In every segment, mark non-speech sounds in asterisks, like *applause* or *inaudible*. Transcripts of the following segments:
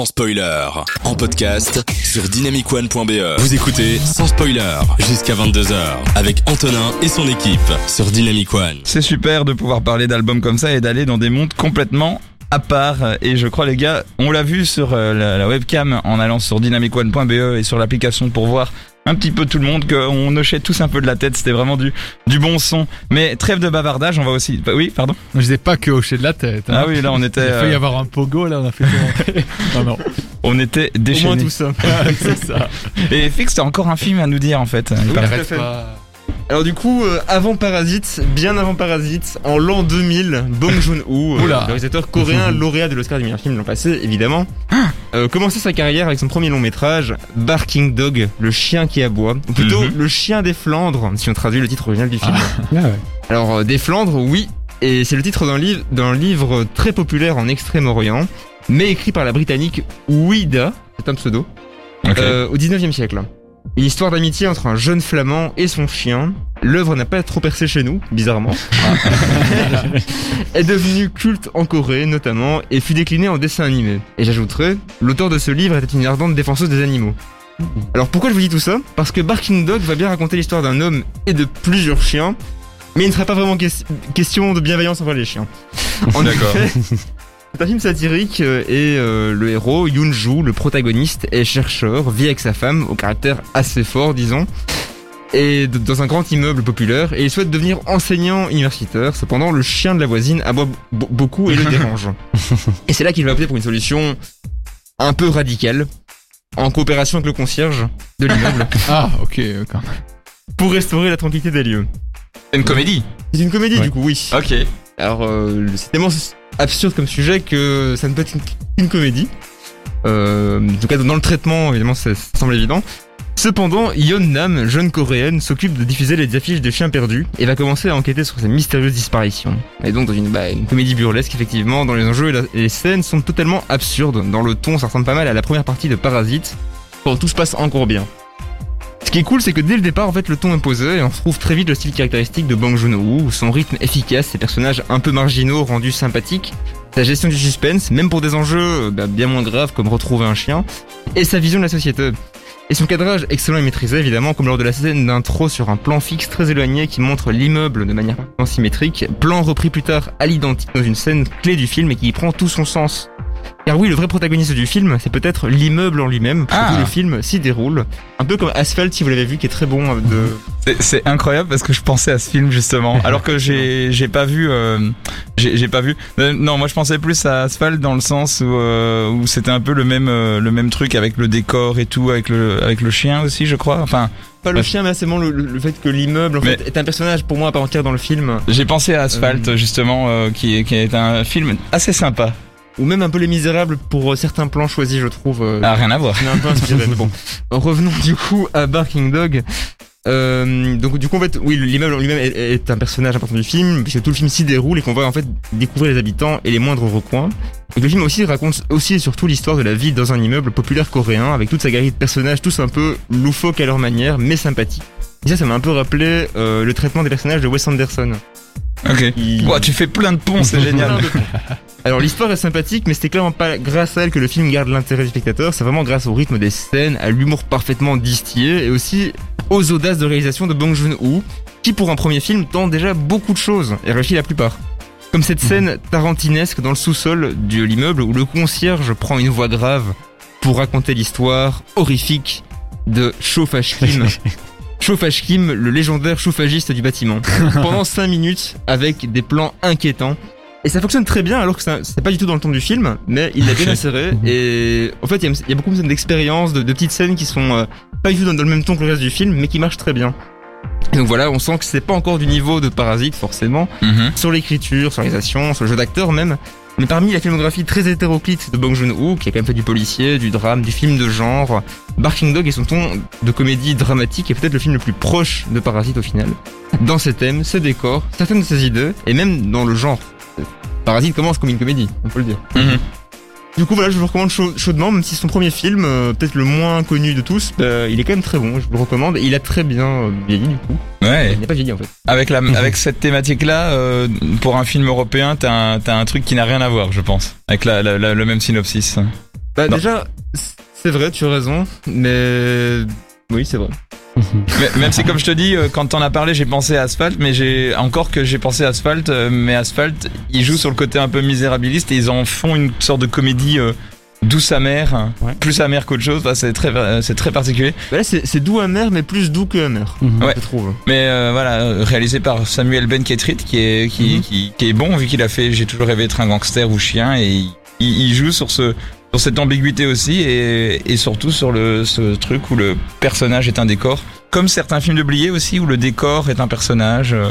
sans spoiler. En podcast sur dynamicone.be. Vous écoutez sans spoiler jusqu'à 22h avec Antonin et son équipe sur Dynamic One. C'est super de pouvoir parler d'albums comme ça et d'aller dans des mondes complètement à part. Et je crois les gars, on l'a vu sur euh, la, la webcam en allant sur dynamicone.be et sur l'application pour voir un petit peu tout le monde qu'on hochait tous un peu de la tête. C'était vraiment du, du bon son. Mais trêve de bavardage, on va aussi... bah Oui, pardon Je disais pas que hocher de la tête. hein. Ah oui, là on était... Il faut y euh, avoir un pogo, là, on a fait *laughs* non, non. on était Au moins déchaînés. tout ça. *laughs* c'est ça. Et Fix, t'as encore un film à nous dire en fait. Il paraît. Alors du coup, euh, avant Parasite, bien avant Parasite, en l'an 2000, Bong *laughs* Joon-ho, euh, Oula. réalisateur coréen *laughs* lauréat de l'Oscar du meilleur film l'an passé, évidemment, euh, commençait sa carrière avec son premier long métrage, Barking Dog, le chien qui aboie, ou plutôt Mhm. le chien des Flandres, si on traduit le titre original du film. Ah, Alors euh, des Flandres, oui, et c'est le titre d'un livre, d'un livre très populaire en Extrême-Orient, mais écrit par la Britannique Ouida, c'est un pseudo, Ok. euh, au 19e siècle. Une histoire d'amitié entre un jeune flamand et son chien. L'œuvre n'a pas trop percé chez nous, bizarrement. *laughs* est devenue culte en Corée, notamment, et fut déclinée en dessin animé. Et j'ajouterais, l'auteur de ce livre était une ardente défenseuse des animaux. Alors pourquoi je vous dis tout ça? Parce que Barking Dog va bien raconter l'histoire d'un homme et de plusieurs chiens, mais il ne sera pas vraiment ques- question de bienveillance envers les chiens. *laughs* En effet, c'est un film satirique euh, et euh, le héros, Yoon-ju, le protagoniste, est chercheur, vit avec sa femme, au caractère assez fort, disons, et dans un grand immeuble populaire, et il souhaite devenir enseignant universitaire. Cependant, le chien de la voisine aboie beaucoup et le *laughs* dérange. Et c'est là qu'il va opter pour une solution un peu radicale, en coopération avec le concierge de l'immeuble, *laughs* Ah, ok, ok. pour restaurer la tranquillité des lieux. C'est une comédie? C'est une comédie Ouais. du coup, oui. Ok. Alors, euh, c'est tellement absurde comme sujet que ça ne peut être qu'une- comédie. Euh, en tout cas, dans le traitement, évidemment, ça, semble évident. Cependant, Yeon Nam, jeune coréenne, s'occupe de diffuser les affiches de chiens perdus et va commencer à enquêter sur ces mystérieuses disparitions. Et donc, dans une, bah, une comédie burlesque, effectivement, dans les enjeux et, et les scènes sont totalement absurdes. Dans le ton, ça ressemble pas mal à la première partie de Parasite. Bon, tout se passe encore bien. Ce qui est cool, c'est que dès le départ, en fait, le ton est posé et on retrouve très vite le style caractéristique de Bang Joon-ho, son rythme efficace, ses personnages un peu marginaux rendus sympathiques, sa gestion du suspense, même pour des enjeux euh, bah, bien moins graves comme retrouver un chien, et sa vision de la société. Et son cadrage excellent et maîtrisé, évidemment, comme lors de la scène d'intro sur un plan fixe très éloigné qui montre l'immeuble de manière symétrique, plan repris plus tard à l'identique dans une scène clé du film et qui y prend tout son sens. Car oui, le vrai protagoniste du film, c'est peut-être l'immeuble en lui-même, parce que Ah. le film s'y déroule. Un peu comme Asphalt, si vous l'avez vu, qui est très bon euh, de... C'est- incroyable parce que je pensais à ce film justement, *laughs* alors que j'ai pas vu, euh, j'ai pas vu. Euh, non, moi je pensais plus à Asphalt dans le sens où euh, où c'était un peu le même euh, le même truc avec le décor et tout, avec le avec le chien aussi, je crois. Enfin, Pas le chien, mais c'est le, fait que l'immeuble en Mais- fait, est un personnage pour moi à part entière dans le film. j'ai pensé à Asphalt Euh. justement, euh, qui est un film assez sympa. Ou même un peu Les Misérables pour euh, certains plans choisis, je trouve. euh, Ah, rien à voir. un peu inspiré. mais *laughs* bon, revenons du coup à Barking Dog. Euh, donc du coup en fait oui l'immeuble en lui-même est, est un personnage important du film puisque tout le film s'y déroule et qu'on va en fait découvrir les habitants et les moindres recoins et le film aussi raconte aussi et surtout l'histoire de la vie dans un immeuble populaire coréen avec toute sa galerie de personnages tous un peu loufoques à leur manière mais sympathiques et ça ça m'a un peu rappelé euh, le traitement des personnages de Wes Anderson Ok. Il- Ouah, tu fais plein de ponts, c'est *laughs* génial. Alors l'histoire est sympathique, mais c'était clairement pas grâce à elle que le film garde l'intérêt du spectateur. C'est vraiment grâce au rythme des scènes, à l'humour parfaitement distillé et aussi aux audaces de réalisation de Bong Joon-ho, qui pour un premier film tente déjà beaucoup de choses et réussit la plupart. Comme cette scène tarantinesque dans le sous-sol de l'immeuble où le concierge prend une voix grave pour raconter l'histoire horrifique de Chauffage Kim. *laughs* Chauffage Kim, le légendaire chauffagiste du bâtiment. *laughs* Pendant 5 minutes avec des plans inquiétants. Et ça fonctionne très bien alors que c'est pas du tout dans le ton du film, mais il l'a bien *laughs* inséré. Et en fait, il y, a- il y a beaucoup de scènes d'expérience, de, de petites scènes qui sont euh, pas du tout dans, dans le même ton que le reste du film, mais qui marchent très bien. Et donc voilà, on sent que c'est pas encore du niveau de Parasite forcément, Mhm. sur l'écriture, sur la réalisation, sur le jeu d'acteur même. Mais parmi la filmographie très hétéroclite de Bong Joon-ho, qui a quand même fait du policier, du drame, du film de genre, Barking Dog et son ton de comédie dramatique est peut-être le film le plus proche de Parasite au final. Dans ses thèmes, ses décors, certaines de ses idées, et même dans le genre. Parasite commence comme une comédie, on peut le dire. Mhm. Du coup voilà, je vous le recommande chau- chaudement, même si c'est son premier film, euh, peut-être le moins connu de tous, bah, il est quand même très bon, je vous le recommande, et il a très bien euh, vieilli du coup. Ouais. Il n'a pas vieilli en fait. Avec la avec cette thématique là, pour un film européen, t'as un t'as un truc qui n'a rien à voir, je pense, avec la, la- la- le même synopsis. Bah Non. déjà, c'est vrai, tu as raison, mais oui, c'est vrai. Même si, comme je te dis, euh, quand t'en as parlé, j'ai pensé à Asphalt, mais j'ai encore que j'ai pensé à Asphalt, euh, mais Asphalt, ils jouent sur le côté un peu misérabiliste et ils en font une sorte de comédie euh, douce amère, Ouais. plus amère qu'autre chose. Enfin, c'est très, c'est très particulier. Bah là, c'est doux amer, mais plus doux que amer. Ouais. je trouve. Mais euh, voilà, réalisé par Samuel Ben Ketrit, qui est qui, Mhm. qui, qui est bon vu qu'il a fait J'ai toujours rêvé d'être un gangster ou chien et il- il joue sur ce sur cette ambiguïté aussi et, et surtout sur le ce truc où le personnage est un décor, comme certains films de Blier aussi où le décor est un personnage. euh,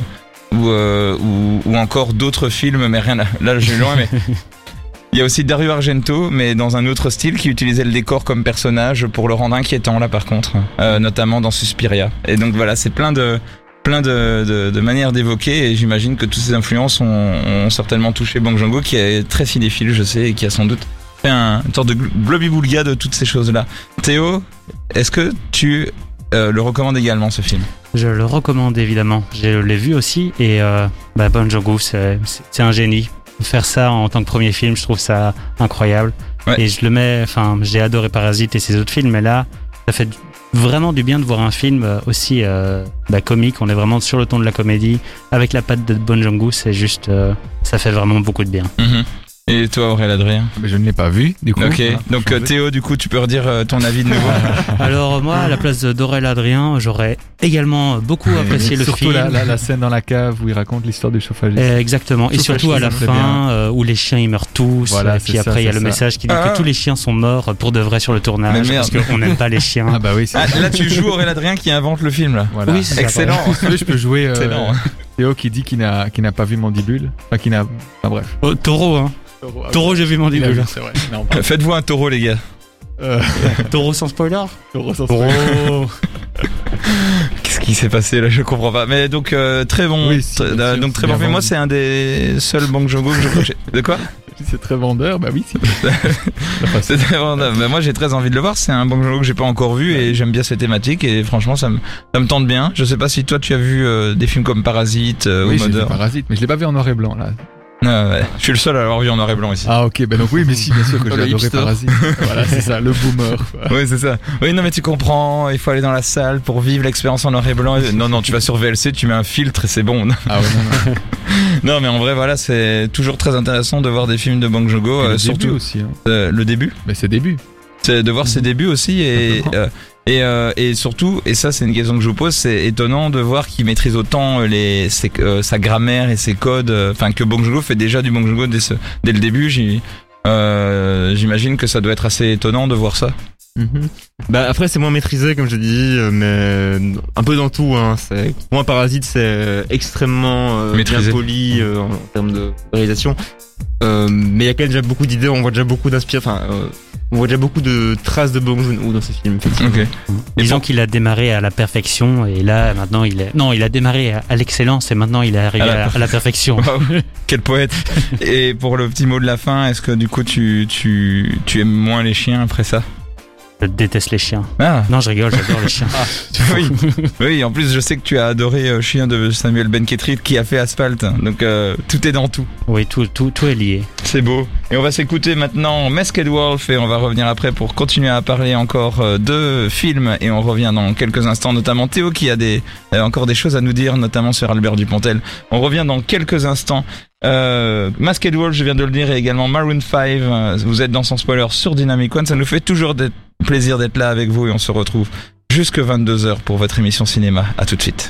ou, euh, ou, ou encore d'autres films, mais rien à... Là, je vais loin, mais... *laughs* Il y a aussi Dario Argento, mais dans un autre style, qui utilisait le décor comme personnage pour le rendre inquiétant, là, par contre. Euh, notamment dans Suspiria. Et donc, voilà, c'est plein de plein de, de, de manières d'évoquer et j'imagine que toutes ces influences ont, ont certainement touché Bang Joon-ho qui est très cinéphile je sais et qui a sans doute fait un, une sorte de gl- globi-boulga de toutes ces choses là. Théo, est-ce que tu euh, le recommandes également ce film? Je le recommande évidemment. Je l'ai vu aussi et euh, bah, Bon c'est un génie. Faire ça en tant que premier film, je trouve ça incroyable. Ouais. Et je le mets, enfin, j'ai adoré Parasite et ses autres films, mais là, ça fait vraiment du bien de voir un film aussi euh, bah, comique. On est vraiment sur le ton de la comédie avec la patte de Bon. C'est juste, euh, ça fait vraiment beaucoup de bien. Et toi Aurélien Adrien Mais je ne l'ai pas vu, du coup. Ok, Voilà, donc euh, changer. Théo du coup tu peux redire euh, ton avis de nouveau *laughs* *laughs* Alors moi, à la place de Dorel Adrien, j'aurais également beaucoup apprécié le Surtout film. la, la, la scène dans la cave où il raconte l'histoire du chauffage. Exactement. Et surtout à la fin, euh, où les chiens ils meurent tous. Voilà, et puis ça, après, il y a le ça. message qui dit Ah. que tous les chiens sont morts pour de vrai sur le Mais tournage. merde. Parce qu'on n'aime pas les chiens. *laughs* Ah bah oui, Ah, Là tu joues Aurélien Adrien qui invente le film là. voilà. Oui, c'est ça, Excellent. Veux, je peux jouer euh, Excellent. Théo qui dit qu'il n'a qu'il n'a pas vu Mandibule. Enfin, qu'il n'a. Enfin bref. Oh, taureau, hein. Taureau, j'ai vu début. c'est vrai. Non. Faites-vous un taureau les gars. Euh, *laughs* Taureau sans spoiler. Taureau sans Taureau. *laughs* Qu'est-ce qui s'est passé là? Je comprends pas. Mais donc euh, très bon. Oui, si, très- bien euh, donc très bon film. Moi c'est un des seuls Bang Joon-ho que je crois que j'ai- De quoi? *laughs* C'est très vendeur, bah oui, si. C'est très bon. Bah, moi j'ai très envie de le voir. C'est un Bang Joon-ho que j'ai pas encore vu et j'aime bien cette thématique et franchement ça me ça me tente bien. Je sais pas si toi tu as vu euh, des films comme Parasite euh, oui, ou Mother. Parasite, mais je l'ai pas vu en noir et blanc là. Ah, ouais. Je suis le seul à l'avoir vu en noir et blanc ici. Ah ok, ben donc oui, mais si, bien sûr que *laughs* j'ai adoré. Parasite. *laughs* voilà, c'est ça, le boomer. Oui, c'est ça. Oui, non, mais tu comprends, il faut aller dans la salle pour vivre l'expérience en noir et blanc. Non, non, tu vas sur VLC, tu mets un filtre et c'est bon. Ah ouais, non, non. *laughs* Non, mais en vrai, voilà, c'est toujours très intéressant de voir des films de Bang Et euh, surtout début aussi. Hein. euh, le début. Mais c'est début. C'est de voir ses débuts aussi et euh, et, euh, et surtout et ça c'est une question que je vous pose c'est étonnant de voir qu'il maîtrise autant les ses- euh, sa grammaire et ses codes euh, enfin que Bong fait déjà du Bong dès, le début. Euh, j'imagine que ça doit être assez étonnant de voir ça Bah après c'est moins maîtrisé comme je dis, euh, mais un peu dans tout. Hein. C'est pour moi Parasite c'est extrêmement euh, Maîtrisé. bien poli euh, en, en termes de réalisation. Euh, mais il y a quand même déjà beaucoup d'idées. On voit déjà beaucoup d'inspiration. Enfin, euh, on voit déjà beaucoup de traces de Bong Joon-ho dans ces films. effectivement. ok Disons pour- qu'il a démarré à la perfection et là maintenant il est. Non, il a démarré à, l'excellence et maintenant il est arrivé À la à, à la perfection. *laughs* Quel poète *laughs* et pour le petit mot de la fin est-ce que du coup tu tu tu aimes moins les chiens après ça? Je déteste les chiens. ah Non, je rigole, j'adore les chiens. *laughs* oui oui en plus je sais que tu as adoré euh, Chien de Samuel Ben Ketrit qui a fait Asphalt donc euh, tout est dans tout Oui, tout, tout, tout est lié. C'est beau. Et on va s'écouter maintenant Masked Wolf et on va revenir après pour continuer à parler encore euh, de films et on revient dans quelques instants, notamment Théo qui a des, euh, encore des choses à nous dire, notamment sur Albert Dupontel. On revient dans quelques instants. Euh, Masked Wolf, je viens de le dire, et également Maroon 5. euh, Vous êtes dans son spoiler sur Dynamic One. Ça nous fait toujours d'être- plaisir d'être là avec vous et on se retrouve jusque 22h pour votre émission cinéma. À tout de suite.